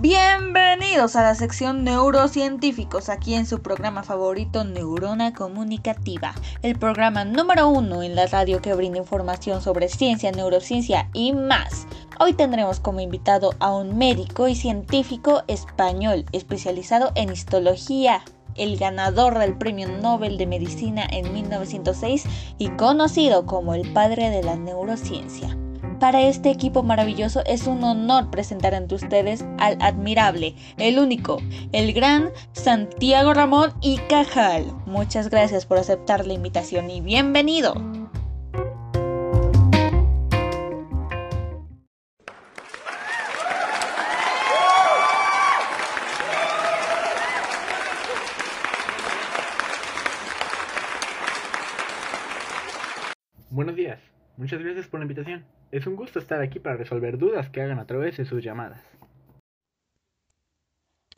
Bienvenidos a la sección Neurocientíficos, aquí en su programa favorito Neurona Comunicativa, el programa número uno en la radio que brinda información sobre ciencia, neurociencia y más. Hoy tendremos como invitado a un médico y científico español especializado en histología, el ganador del Premio Nobel de Medicina en 1906 y conocido como el padre de la neurociencia. Para este equipo maravilloso es un honor presentar ante ustedes al admirable, el único, el gran Santiago Ramón y Cajal. Muchas gracias por aceptar la invitación y bienvenido. Buenos días, muchas gracias por la invitación. Es un gusto estar aquí para resolver dudas que hagan a través de sus llamadas.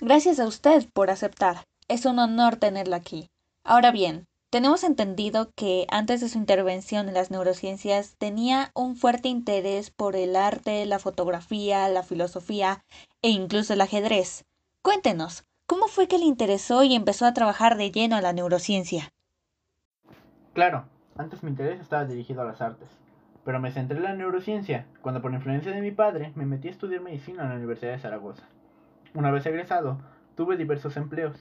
Gracias a usted por aceptar. Es un honor tenerlo aquí. Ahora bien, tenemos entendido que antes de su intervención en las neurociencias tenía un fuerte interés por el arte, la fotografía, la filosofía e incluso el ajedrez. Cuéntenos, ¿cómo fue que le interesó y empezó a trabajar de lleno a la neurociencia? Claro, antes mi interés estaba dirigido a las artes pero me centré en la neurociencia cuando por influencia de mi padre me metí a estudiar medicina en la Universidad de Zaragoza. Una vez egresado, tuve diversos empleos,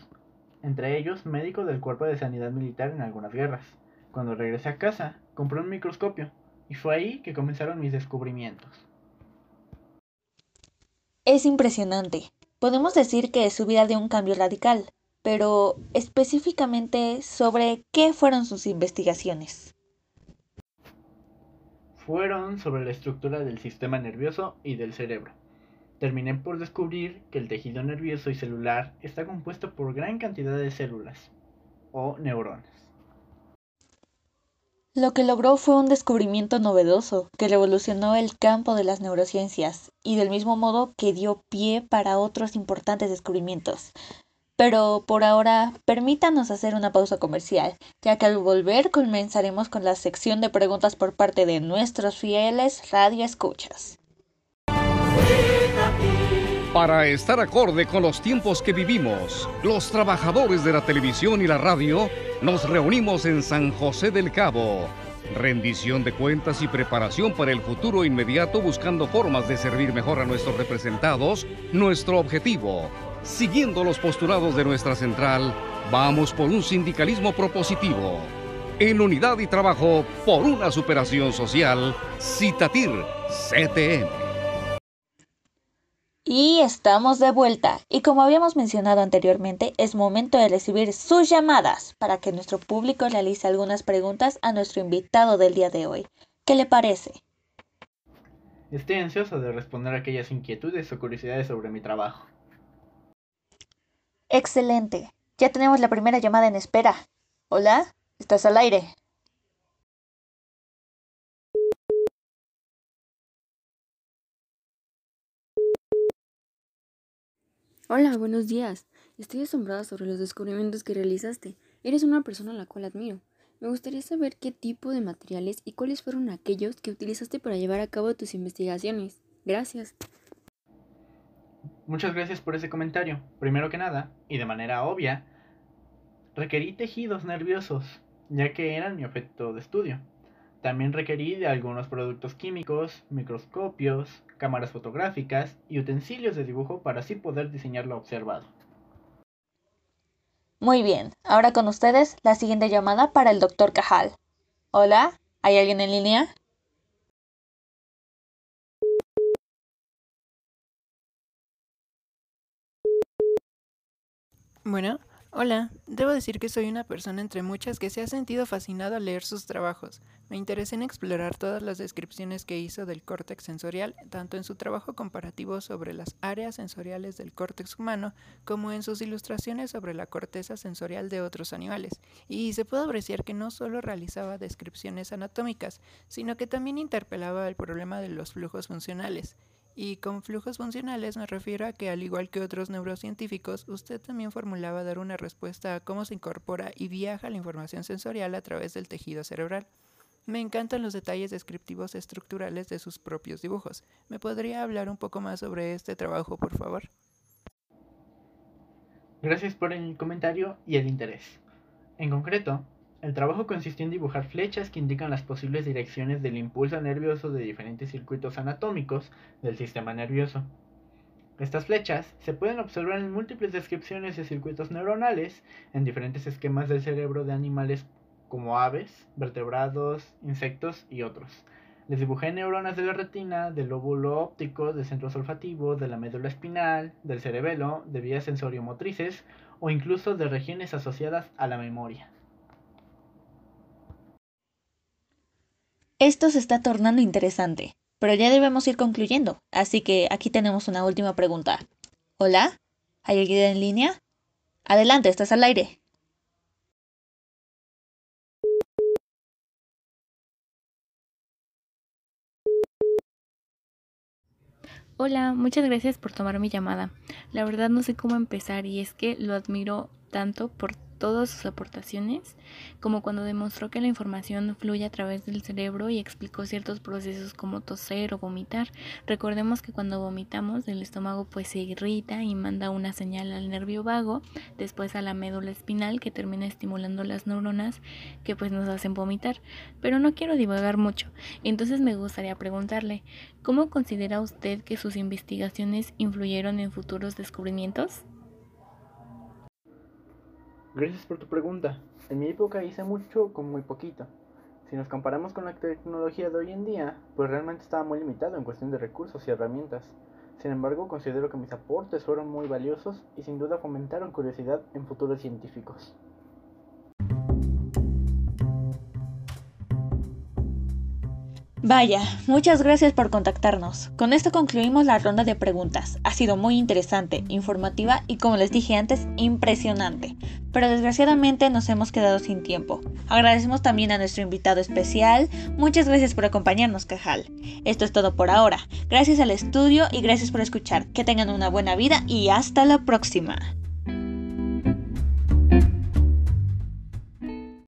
entre ellos médico del Cuerpo de Sanidad Militar en algunas guerras. Cuando regresé a casa, compré un microscopio y fue ahí que comenzaron mis descubrimientos. Es impresionante. Podemos decir que su vida dio un cambio radical, pero específicamente sobre qué fueron sus investigaciones fueron sobre la estructura del sistema nervioso y del cerebro. Terminé por descubrir que el tejido nervioso y celular está compuesto por gran cantidad de células o neuronas. Lo que logró fue un descubrimiento novedoso que revolucionó el campo de las neurociencias y del mismo modo que dio pie para otros importantes descubrimientos. Pero por ahora, permítanos hacer una pausa comercial, ya que al volver comenzaremos con la sección de preguntas por parte de nuestros fieles radioescuchas. Para estar acorde con los tiempos que vivimos, los trabajadores de la televisión y la radio nos reunimos en San José del Cabo. Rendición de cuentas y preparación para el futuro inmediato buscando formas de servir mejor a nuestros representados, nuestro objetivo Siguiendo los postulados de nuestra central, vamos por un sindicalismo propositivo. En unidad y trabajo por una superación social, Citatir CTM. Y estamos de vuelta. Y como habíamos mencionado anteriormente, es momento de recibir sus llamadas para que nuestro público realice algunas preguntas a nuestro invitado del día de hoy. ¿Qué le parece? Estoy ansioso de responder aquellas inquietudes o curiosidades sobre mi trabajo. Excelente. Ya tenemos la primera llamada en espera. Hola, estás al aire. Hola, buenos días. Estoy asombrada sobre los descubrimientos que realizaste. Eres una persona a la cual admiro. Me gustaría saber qué tipo de materiales y cuáles fueron aquellos que utilizaste para llevar a cabo tus investigaciones. Gracias. Muchas gracias por ese comentario. Primero que nada, y de manera obvia, requerí tejidos nerviosos, ya que eran mi objeto de estudio. También requerí de algunos productos químicos, microscopios, cámaras fotográficas y utensilios de dibujo para así poder diseñar lo observado. Muy bien, ahora con ustedes la siguiente llamada para el doctor Cajal. Hola, ¿hay alguien en línea? Bueno, hola. Debo decir que soy una persona entre muchas que se ha sentido fascinado al leer sus trabajos. Me interesé en explorar todas las descripciones que hizo del córtex sensorial, tanto en su trabajo comparativo sobre las áreas sensoriales del córtex humano, como en sus ilustraciones sobre la corteza sensorial de otros animales. Y se puede apreciar que no solo realizaba descripciones anatómicas, sino que también interpelaba el problema de los flujos funcionales. Y con flujos funcionales me refiero a que al igual que otros neurocientíficos, usted también formulaba dar una respuesta a cómo se incorpora y viaja la información sensorial a través del tejido cerebral. Me encantan los detalles descriptivos estructurales de sus propios dibujos. ¿Me podría hablar un poco más sobre este trabajo, por favor? Gracias por el comentario y el interés. En concreto, el trabajo consistió en dibujar flechas que indican las posibles direcciones del impulso nervioso de diferentes circuitos anatómicos del sistema nervioso. Estas flechas se pueden observar en múltiples descripciones de circuitos neuronales en diferentes esquemas del cerebro de animales como aves, vertebrados, insectos y otros. Les dibujé neuronas de la retina, del lóbulo óptico, del centro olfativo, de la médula espinal, del cerebelo, de vías sensoriomotrices o incluso de regiones asociadas a la memoria. Esto se está tornando interesante. Pero ya debemos ir concluyendo, así que aquí tenemos una última pregunta. ¿Hola? ¿Hay alguien en línea? Adelante, estás al aire. Hola, muchas gracias por tomar mi llamada. La verdad no sé cómo empezar y es que lo admiro tanto por todas sus aportaciones, como cuando demostró que la información fluye a través del cerebro y explicó ciertos procesos como toser o vomitar. Recordemos que cuando vomitamos el estómago pues se irrita y manda una señal al nervio vago, después a la médula espinal que termina estimulando las neuronas que pues nos hacen vomitar. Pero no quiero divagar mucho, entonces me gustaría preguntarle, ¿cómo considera usted que sus investigaciones influyeron en futuros descubrimientos? Gracias por tu pregunta. En mi época hice mucho con muy poquito. Si nos comparamos con la tecnología de hoy en día, pues realmente estaba muy limitado en cuestión de recursos y herramientas. Sin embargo, considero que mis aportes fueron muy valiosos y sin duda fomentaron curiosidad en futuros científicos. Vaya, muchas gracias por contactarnos. Con esto concluimos la ronda de preguntas. Ha sido muy interesante, informativa y como les dije antes, impresionante. Pero desgraciadamente nos hemos quedado sin tiempo. Agradecemos también a nuestro invitado especial. Muchas gracias por acompañarnos, Cajal. Esto es todo por ahora. Gracias al estudio y gracias por escuchar. Que tengan una buena vida y hasta la próxima.